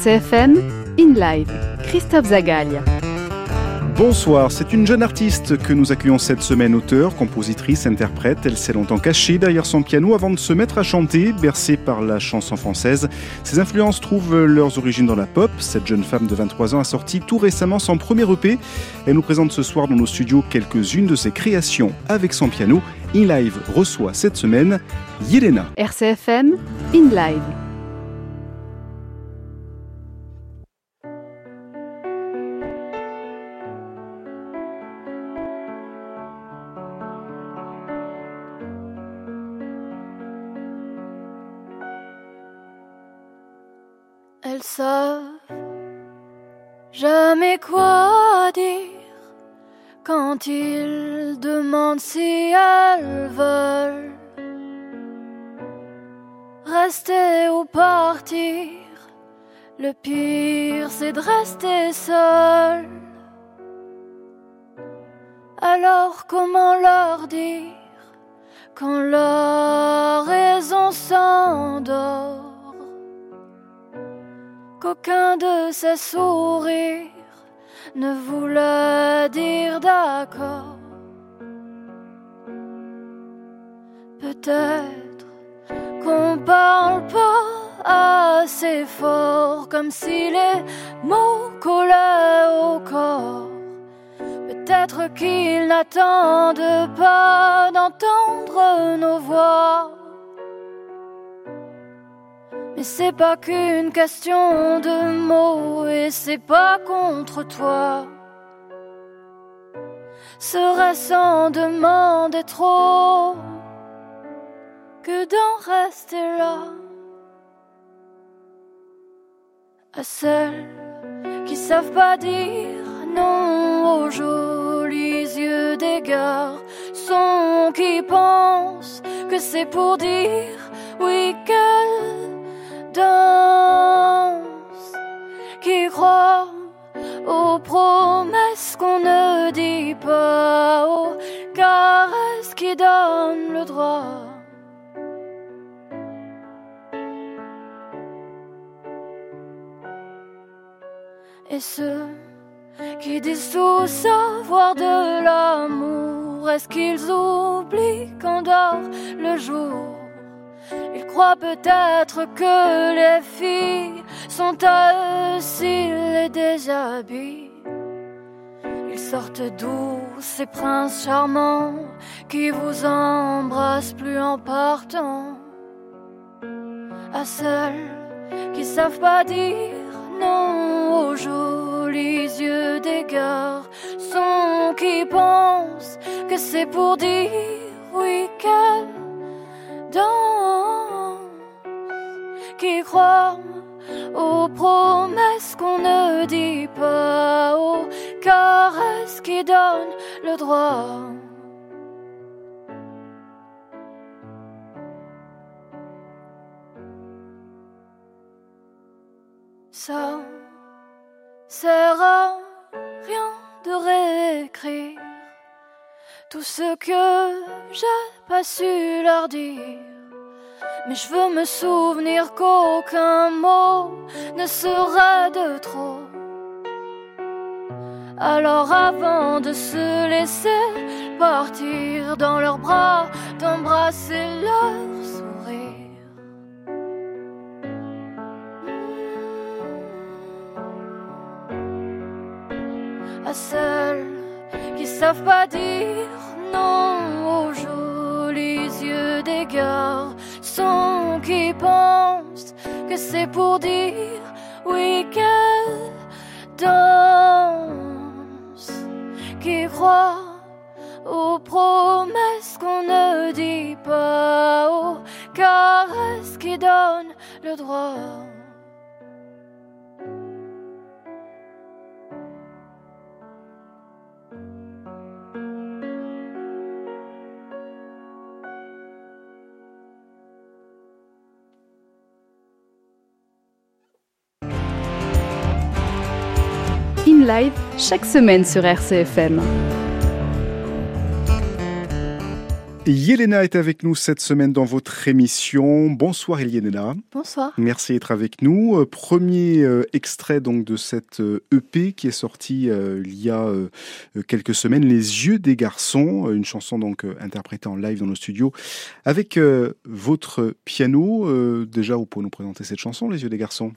RCFM, In Live, Christophe Zagalia. Bonsoir, c'est une jeune artiste que nous accueillons cette semaine, auteure, compositrice, interprète. Elle s'est longtemps cachée derrière son piano avant de se mettre à chanter, bercée par la chanson française. Ses influences trouvent leurs origines dans la pop. Cette jeune femme de 23 ans a sorti tout récemment son premier EP. Elle nous présente ce soir dans nos studios quelques-unes de ses créations avec son piano. In Live reçoit cette semaine Yelena. RCFM, In Live. Savent jamais quoi dire quand ils demandent si elles veulent rester ou partir. Le pire, c'est de rester seul. Alors comment leur ces sourires ne voulait dire d'accord. Peut-être qu'on parle pas assez fort, comme si les mots collaient au corps. Peut-être qu'ils n'attendent pas d'entendre nos voix. Mais c'est pas qu'une question de mots et c'est pas contre toi. Serait-ce en demander trop que d'en rester là? À celles qui savent pas dire non aux jolis yeux des garçons qui pensent que c'est pour dire oui qu'elles qui croit aux promesses qu'on ne dit pas, aux caresses qui donnent le droit. Et ceux qui disent tout savoir de l'amour, est-ce qu'ils oublient quand dort le jour? Ils croient peut-être que les filles sont à eux s'ils les déshabillent. Ils sortent d'où ces princes charmants qui vous embrassent plus en partant. À celles qui savent pas dire non aux jolis yeux des garçons qui pensent que c'est pour dire oui qu'elles qui croit aux promesses qu'on ne dit pas, aux caresses qui donnent le droit. Ça sert à rien de réécrire tout ce que j'ai pas su leur dire. Mais je veux me souvenir qu'aucun mot ne serait de trop. Alors avant de se laisser partir dans leurs bras, d'embrasser leur sourire. À celles qui savent pas dire non aux jolis yeux des garçons qui pensent que c'est pour dire oui qu'elles dansent, qui croient aux promesses qu'on ne dit pas, aux caresses qui donnent le droit. Live, chaque semaine sur RCFM. Yelena est avec nous cette semaine dans votre émission. Bonsoir Yelena. Bonsoir. Merci d'être avec nous. Euh, premier euh, extrait donc de cette EP euh, qui est sortie il y a quelques semaines, Les yeux des garçons, une chanson donc interprétée en live dans nos studios avec votre piano. déjà, vous pouvez nous présenter cette chanson, Les yeux des garçons.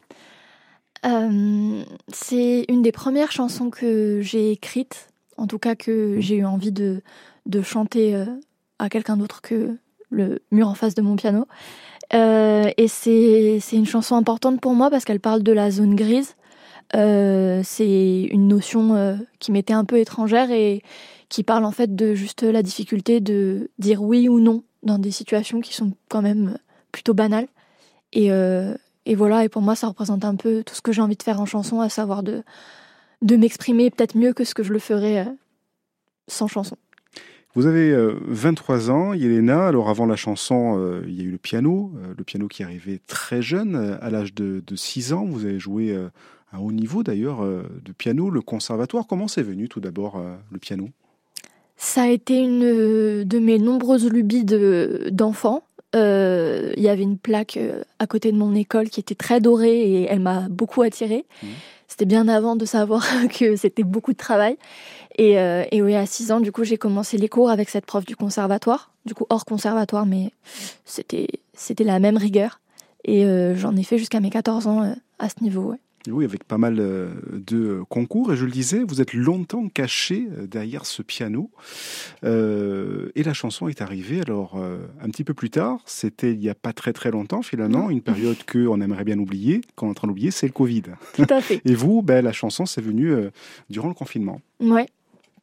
C'est une des premières chansons que j'ai écrites, en tout cas que mmh. j'ai eu envie de, de chanter à quelqu'un d'autre que le mur en face de mon piano. Euh, et c'est une chanson importante pour moi parce qu'elle parle de la zone grise. Euh, c'est une notion euh, qui m'était un peu étrangère et qui parle en fait de juste la difficulté de dire oui ou non dans des situations qui sont quand même plutôt banales. Et, et voilà, et pour moi ça représente un peu tout ce que j'ai envie de faire en chanson, à savoir de, de m'exprimer peut-être mieux que ce que je le ferais sans chanson. Vous avez 23 euh, ans, Yelena. Alors avant la chanson, euh, il y a eu le piano, euh, le piano qui arrivait très jeune, à l'âge de, 6 ans. Vous avez joué à haut niveau d'ailleurs de piano, le conservatoire. Comment c'est venu tout d'abord le piano? Ça a été une de mes nombreuses lubies d'enfant. Il y avait une plaque à côté de mon école qui était très dorée et elle m'a beaucoup attirée. Mmh. C'était bien avant de savoir que c'était beaucoup de travail. Et, euh, et, oui, à 6 ans, du coup, j'ai commencé les cours avec cette prof du conservatoire. Du coup, hors conservatoire, mais c'était, c'était la même rigueur. Et euh, j'en ai fait jusqu'à mes 14 ans euh, à ce niveau. Ouais. Oui, avec pas mal euh, de concours. Et je le disais, vous êtes longtemps caché euh, derrière ce piano. Euh, et la chanson est arrivée, alors, un petit peu plus tard. C'était il n'y a pas très très longtemps, finalement, une période qu'on aimerait bien oublier. Qu'on est en train d'oublier, c'est le Covid. Tout à fait. Et vous, ben, la chanson, c'est venu durant le confinement. Ouais.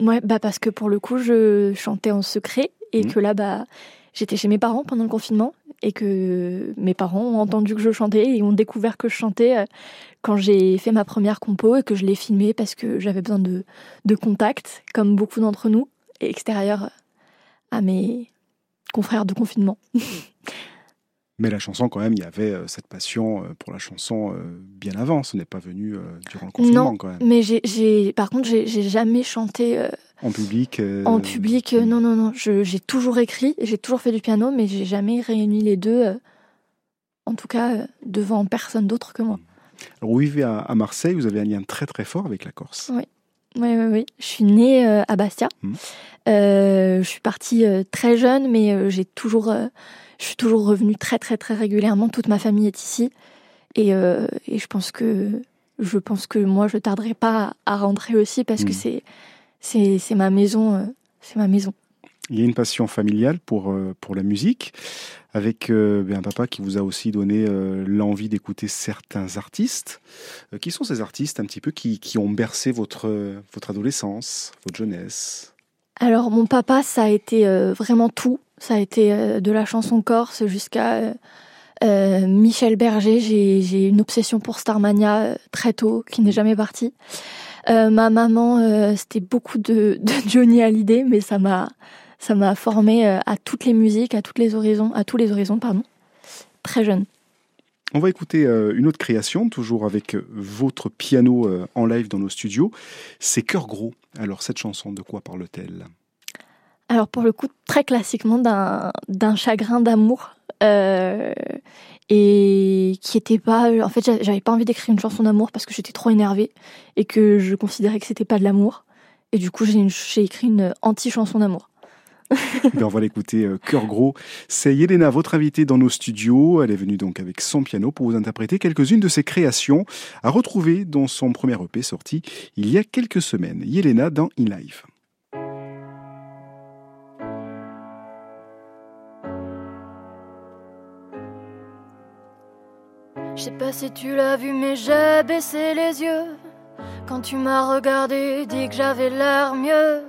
Ouais, bah parce que pour le coup, je chantais en secret et mmh. que là, bah, j'étais chez mes parents pendant le confinement et que mes parents ont entendu que je chantais et ont découvert que je chantais euh, quand j'ai fait ma première compo et que je l'ai filmée parce que j'avais besoin de, de contact, comme beaucoup d'entre nous, extérieur à mes confrères de confinement. Mais la chanson, quand même, il y avait euh, cette passion euh, pour la chanson bien avant. Ce n'est pas venu durant le confinement, quand même. Mais j'ai, par contre, j'ai jamais chanté en public euh, En public, euh, non, non, non. J'ai toujours écrit, j'ai toujours fait du piano, mais j'ai jamais réuni les deux, euh, en tout cas devant personne d'autre que moi. Alors, vous vivez à, Marseille, vous avez un lien très très fort avec la Corse. Oui, oui, oui. oui. Je suis née à Bastia. Mmh. je suis partie très jeune, mais j'ai toujours, je suis toujours revenue très très très régulièrement. Toute ma famille est ici, et, et je pense que je pense que moi je tarderai pas à, rentrer aussi parce que mmh. c'est c'est ma maison. Euh, c'est ma maison. Il y a une passion familiale pour, euh, pour la musique, avec euh, ben, un papa qui vous a aussi donné l'envie d'écouter certains artistes. qui sont ces artistes un petit peu qui, qui ont bercé votre, votre adolescence, votre jeunesse? Alors mon papa, ça a été vraiment tout. Ça a été de la chanson corse jusqu'à Michel Berger. J'ai une obsession pour Starmania très tôt, qui n'est jamais partie. Euh, ma maman, euh, c'était beaucoup de, de, Johnny Hallyday, mais ça m'a ça m'a formé euh, à toutes les musiques, à toutes les horizons, à tous les horizons, pardon, très jeune. On va écouter une autre création, toujours avec votre piano en live dans nos studios. C'est Cœur Gros. Alors cette chanson, de quoi parle-t-elle? Alors pour le coup, très classiquement d'un chagrin d'amour et qui était pas en fait j'avais pas envie d'écrire une chanson d'amour parce que j'étais trop énervée et que je considérais que c'était pas de l'amour et du coup j'ai écrit une anti-chanson d'amour. Ben, on va l'écouter euh, cœur gros. C'est Yelena, votre invitée dans nos studios. Elle est venue donc avec son piano pour vous interpréter quelques-unes de ses créations à retrouver dans son premier EP sorti il y a quelques semaines. Yelena dans In Live. Je sais pas si tu l'as vu, mais j'ai baissé les yeux. Quand tu m'as regardé, dit que j'avais l'air mieux.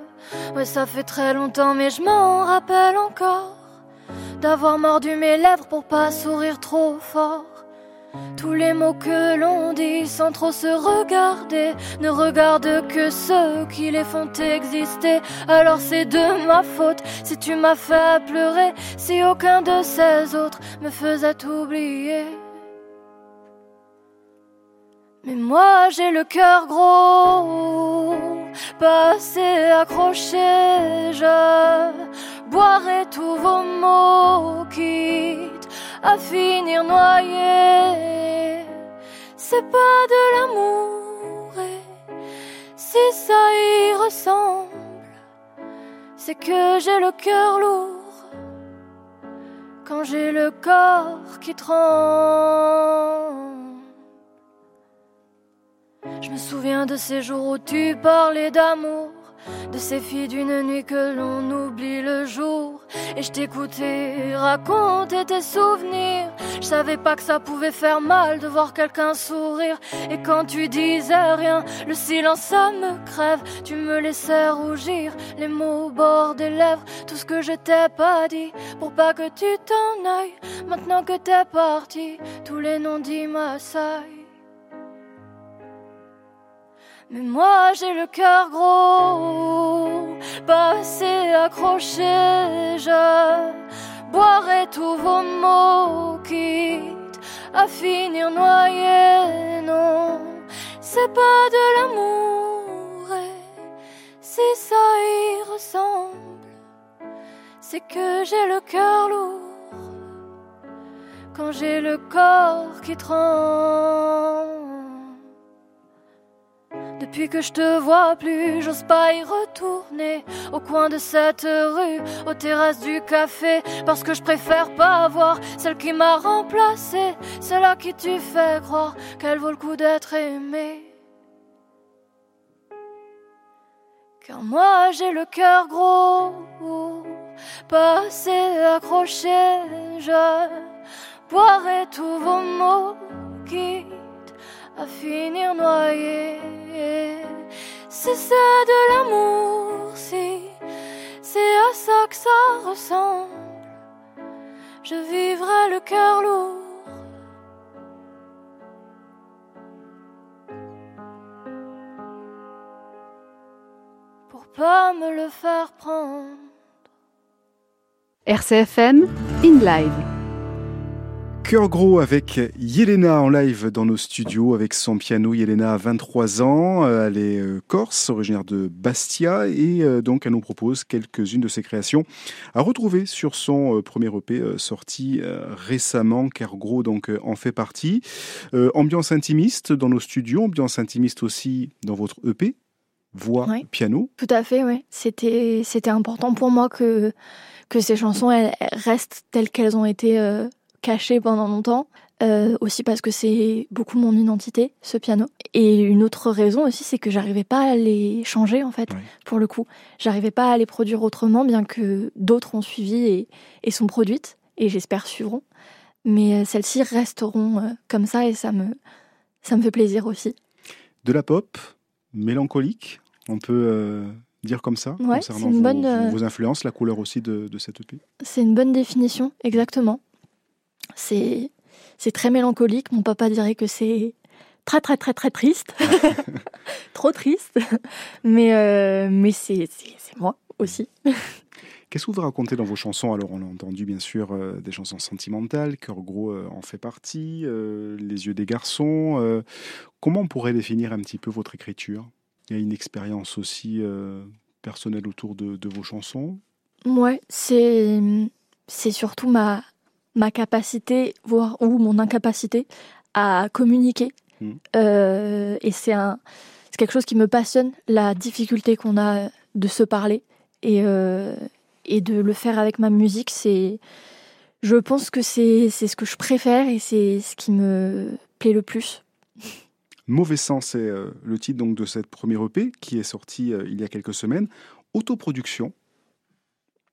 Ouais, ça fait très longtemps, mais je m'en rappelle encore. D'avoir mordu mes lèvres pour pas sourire trop fort. Tous les mots que l'on dit sans trop se regarder ne regardent que ceux qui les font exister. Alors c'est de ma faute si tu m'as fait pleurer, si aucun de ces autres me faisait oublier. Mais moi j'ai le cœur gros, pas assez accroché, je boirai tous vos mots, quitte à finir noyé. C'est pas de l'amour, et si ça y ressemble, c'est que j'ai le cœur lourd quand j'ai le corps qui tremble. Je me souviens de ces jours où tu parlais d'amour, de ces filles d'une nuit que l'on oublie le jour. Et je t'écoutais raconter tes souvenirs. Je savais pas que ça pouvait faire mal de voir quelqu'un sourire. Et quand tu disais rien, le silence me crève. Tu me laissais rougir, les mots au bord des lèvres. Tout ce que je t'ai pas dit pour pas que tu t'en ailles. Maintenant que t'es parti, tous les noms dits m'assaillent. Mais moi j'ai le cœur gros, pas accroché. Je boirai tous vos mots, quitte à finir noyé. Non, c'est pas de l'amour. Et si ça y ressemble, c'est que j'ai le cœur lourd quand j'ai le corps qui tremble. Depuis que je te vois plus, j'ose pas y retourner au coin de cette rue, aux terrasses du café, parce que je préfère pas voir celle qui m'a remplacée, celle à qui tu fais croire qu'elle vaut le coup d'être aimée. Car moi j'ai le cœur gros, pas assez accroché, je boirai tous vos mots qui à finir noyé. C'est de l'amour, si c'est à ça que ça ressemble, je vivrai le cœur lourd. Pour pas me le faire prendre. RCFM, in live. Cœur gros avec Yelena en live dans nos studios avec son piano. Yelena a 23 ans, euh, elle est euh, corse, originaire de Bastia et euh, donc elle nous propose quelques-unes de ses créations à retrouver sur son premier EP sorti récemment. Cœur gros donc en fait partie. ambiance intimiste dans nos studios, ambiance intimiste aussi dans votre EP, voix, piano. Tout à fait, oui. C'était c'était important pour moi que que ces chansons elles, restent telles qu'elles ont été caché pendant longtemps. Euh, aussi parce que c'est beaucoup mon identité, ce piano. Et une autre raison aussi, c'est que j'arrivais pas à les changer en fait, pour le coup. J'arrivais pas à les produire autrement, bien que d'autres ont suivi et, sont produites, et j'espère suivront. Mais euh, celles-ci resteront euh, comme ça, et ça me, ça me fait plaisir aussi. De la pop, mélancolique, on peut dire comme ça, concernant une bonne, vos, influences, la couleur aussi de, de cette EP C'est une bonne définition, exactement. C'est c'est très mélancolique. Mon papa dirait que c'est très très très très triste, trop triste. Mais euh, mais c'est moi aussi. Qu'est-ce que vous racontez dans vos chansons? Alors, on a entendu bien sûr euh, des chansons sentimentales, Cœur Gros euh, en fait partie, Les Yeux des Garçons. comment on pourrait définir un petit peu votre écriture? Il y a une expérience aussi personnelle autour de, de vos chansons? Ouais, c'est surtout ma, ma capacité, voire ou mon incapacité à communiquer. Hmm. Euh, et c'est un, c'est quelque chose qui me passionne, la difficulté qu'on a de se parler et euh, et de le faire avec ma musique. C'est, je pense que c'est c'est ce que je préfère et c'est ce qui me plaît le plus. Mauvais sens, c'est euh, le titre donc de cette première EP qui est sortie il y a quelques semaines. Autoproduction.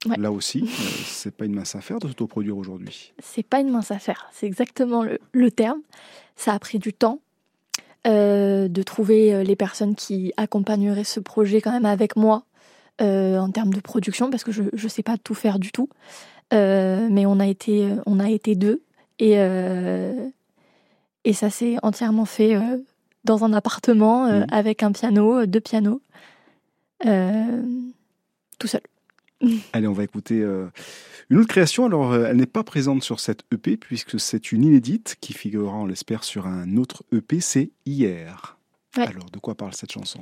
Là aussi, euh, c'est pas une mince affaire de s'autoproduire aujourd'hui. C'est pas une mince affaire, c'est exactement le, terme. Ça a pris du temps euh, de trouver euh, les personnes qui accompagneraient ce projet quand même avec moi en termes de production, parce que je ne sais pas tout faire du tout. mais on a été, on a été deux et, et ça s'est entièrement fait dans un appartement mmh. avec un piano, deux pianos, tout seul. Allez, on va écouter euh, une autre création. Alors, euh, elle n'est pas présente sur cette EP puisque c'est une inédite qui figurera, on l'espère, sur un autre EP. C'est Hier. Alors, de quoi parle cette chanson?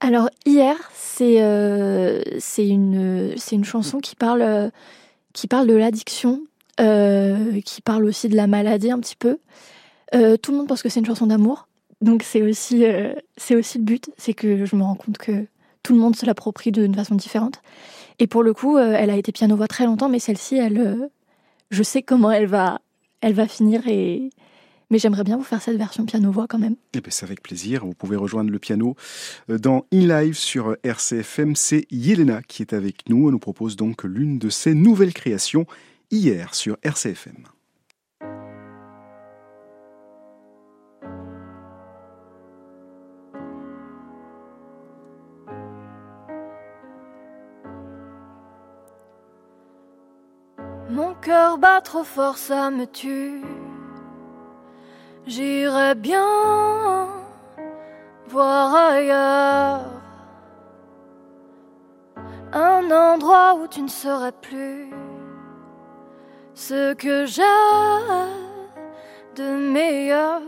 Alors hier, c'est euh, c'est une chanson qui parle qui parle de l'addiction, qui parle aussi de la maladie un petit peu. tout le monde pense que c'est une chanson d'amour, donc c'est aussi c'est aussi le but, c'est que je me rends compte que tout le monde se l'approprie d'une façon différente. Et pour le coup, elle a été piano voix très longtemps, mais celle-ci, elle, je sais comment elle va elle va finir et mais j'aimerais bien vous faire cette version piano-voix quand même. Eh ben, c'est avec plaisir. Vous pouvez rejoindre le piano euh, dans In Live sur RCFM. C'est Yelena qui est avec nous. Elle nous propose donc l'une de ses nouvelles créations hier sur RCFM. Cœur bat trop fort, ça me tue. J'irai bien voir ailleurs un endroit où tu ne serais plus ce que j'ai de meilleur.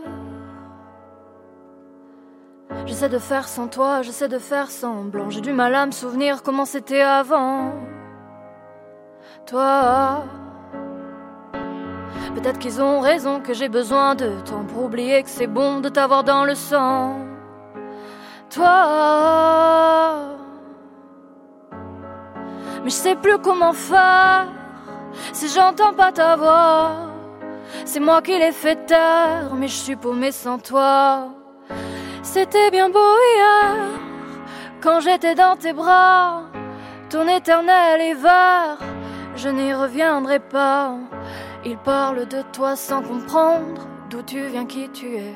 J'essaie de faire sans toi, j'essaie de faire semblant. J'ai du mal à me souvenir comment c'était avant. Toi. Peut-être qu'ils ont raison que j'ai besoin de temps pour oublier que c'est bon de t'avoir dans le sang. Toi. Mais je sais plus comment faire si j'entends pas ta voix. C'est moi qui l'ai fait taire, mais je suis paumée sans toi. C'était bien beau hier quand j'étais dans tes bras. Ton éternel est vert, je n'y reviendrai pas. Il parle de toi sans comprendre d'où tu viens, qui tu es.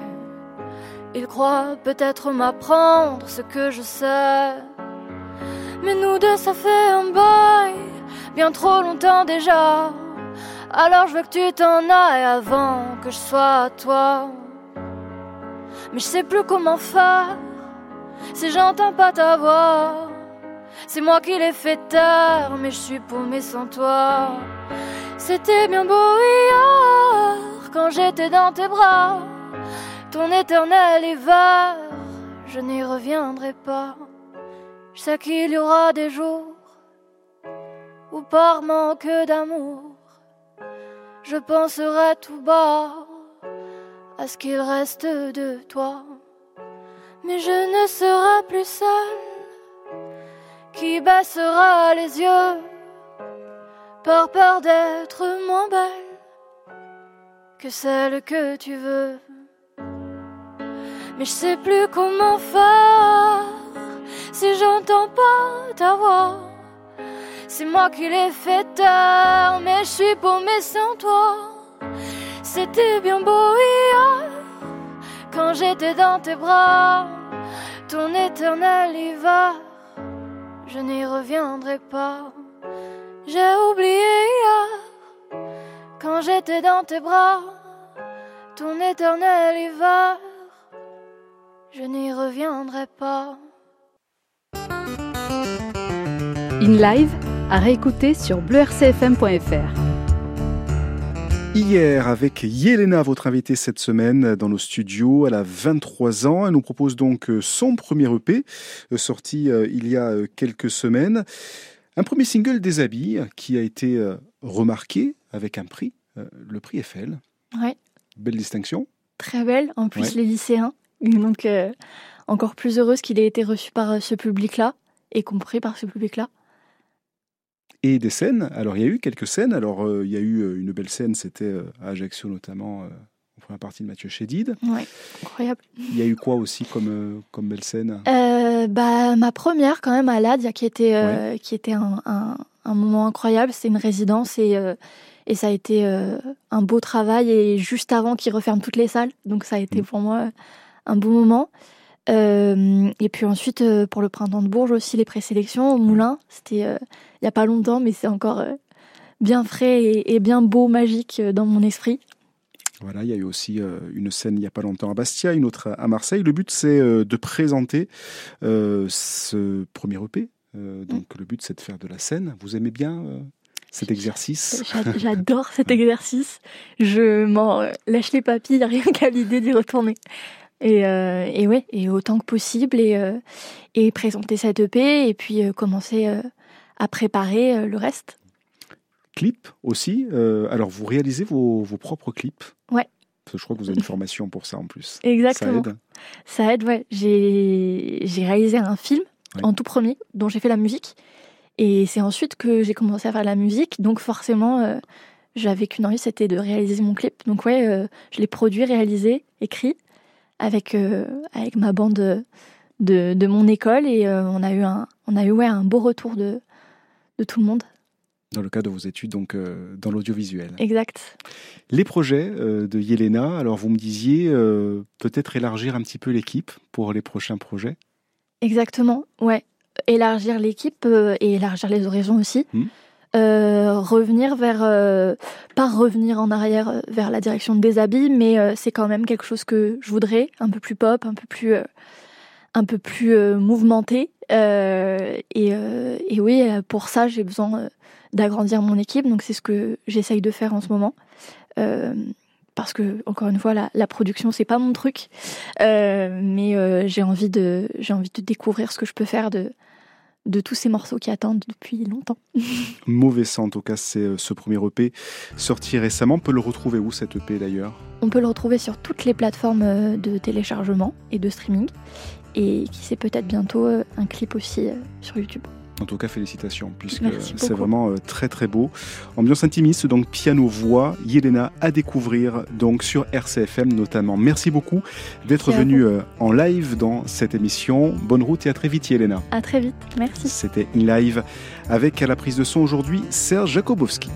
Il croit peut-être m'apprendre ce que je sais. Mais nous deux, ça fait un bail, bien trop longtemps déjà. Alors je veux que tu t'en ailles avant que je sois à toi. Mais je sais plus comment faire si j'entends pas ta voix. C'est moi qui l'ai fait taire, mais je suis paumée sans toi. C'était bien beau hier quand j'étais dans tes bras. Ton éternel hiver, je n'y reviendrai pas. Je sais qu'il y aura des jours où par manque d'amour, je penserai tout bas à ce qu'il reste de toi. Mais je ne serai plus seule qui baissera les yeux par peur d'être moins belle que celle que tu veux. Mais je sais plus comment faire si j'entends pas ta voix. C'est moi qui l'ai fait tard, mais je suis paumée sans toi. C'était bien beau hier quand j'étais dans tes bras, ton éternel hiver. Je n'y reviendrai pas. J'ai oublié hier, quand j'étais dans tes bras, ton éternel hiver. Je n'y reviendrai pas. In live, à réécouter sur bleurcfm.fr. Hier, avec Yelena, votre invitée cette semaine dans nos studios, elle a 23 ans. Elle nous propose donc son premier EP, euh, sorti euh, il y a euh, quelques semaines. Un premier single des habits qui a été euh, remarqué avec un prix, euh, le prix Eiffel. Ouais. Belle distinction. Très belle. En plus, les lycéens. Donc, euh, encore plus heureuse qu'il ait été reçu par ce public-là et compris par ce public-là. Et des scènes. Alors, il y a eu quelques scènes. Alors, il y a eu une belle scène, c'était à Ajaccio notamment, en première partie de Mathieu Chédid. Ouais, incroyable. Il y a eu quoi aussi comme, comme belle scène? Euh, bah, Ma première, quand même, à Ladia, qui était, euh, qui était un, un, un, moment incroyable. C'est une résidence et, euh, et ça a été un beau travail. Et juste avant qu'ils referment toutes les salles. Donc, ça a été mmh. pour moi un beau moment. et puis ensuite, pour le printemps de Bourges aussi, les présélections au Moulin. C'était il n'y a pas longtemps, mais c'est encore bien frais et, et, bien beau, magique dans mon esprit. Voilà, il y a eu aussi euh, une scène il n'y a pas longtemps à Bastia, une autre à Marseille. Le but, c'est euh, de présenter euh, ce premier EP. donc, mm. le but, c'est de faire de la scène. Vous aimez bien cet exercice J'adore cet exercice. Je m'en lâche les papilles, rien qu'à l'idée d'y retourner. Et, et ouais, et autant que possible et, et présenter cette EP et puis commencer à préparer le reste. Clip aussi. alors vous réalisez vos, vos propres clips? Ouais. je crois que vous avez une formation pour ça en plus. Exactement. Ça aide. Ça aide, ouais. J'ai réalisé un film en tout premier dont j'ai fait la musique. Et c'est ensuite que j'ai commencé à faire la musique. Donc forcément, euh, j'avais qu'une envie, c'était de réaliser mon clip. Donc ouais, euh, je l'ai produit, réalisé, écrit avec, euh, avec ma bande de, de mon école. Et on a eu, un, on a eu ouais, un beau retour de, de tout le monde. Dans le cadre de vos études, donc dans l'audiovisuel. Exact. Les projets de Yelena, alors vous me disiez peut-être élargir un petit peu l'équipe pour les prochains projets? Exactement, ouais élargir l'équipe euh, et élargir les horizons aussi. Hmm. Euh, revenir vers, euh, pas revenir en arrière vers la direction des habits, mais c'est quand même quelque chose que je voudrais, un peu plus pop, un peu plus, un peu plus mouvementé. Et, et, oui, pour ça, j'ai besoin d'agrandir mon équipe, donc c'est ce que j'essaye de faire en ce moment parce que encore une fois la, la production c'est pas mon truc euh, mais euh, j'ai envie de j'ai envie de découvrir ce que je peux faire de de tous ces morceaux qui attendent depuis longtemps. Mauvais sang, en tout cas, c'est euh, ce premier EP sorti récemment. On peut le retrouver où cet EP d'ailleurs? On peut le retrouver sur toutes les plateformes de téléchargement et de streaming. Et qui sait peut-être bientôt un clip aussi sur YouTube. En tout cas, félicitations, puisque c'est vraiment euh, très très beau. Ambiance intimiste, donc piano-voix, Yelena à découvrir donc sur RCFM notamment. Merci beaucoup d'être venue euh, en live dans cette émission. Bonne route et à très vite Yelena. À très vite, merci. C'était In Live avec à la prise de son aujourd'hui Serge Jakobowski.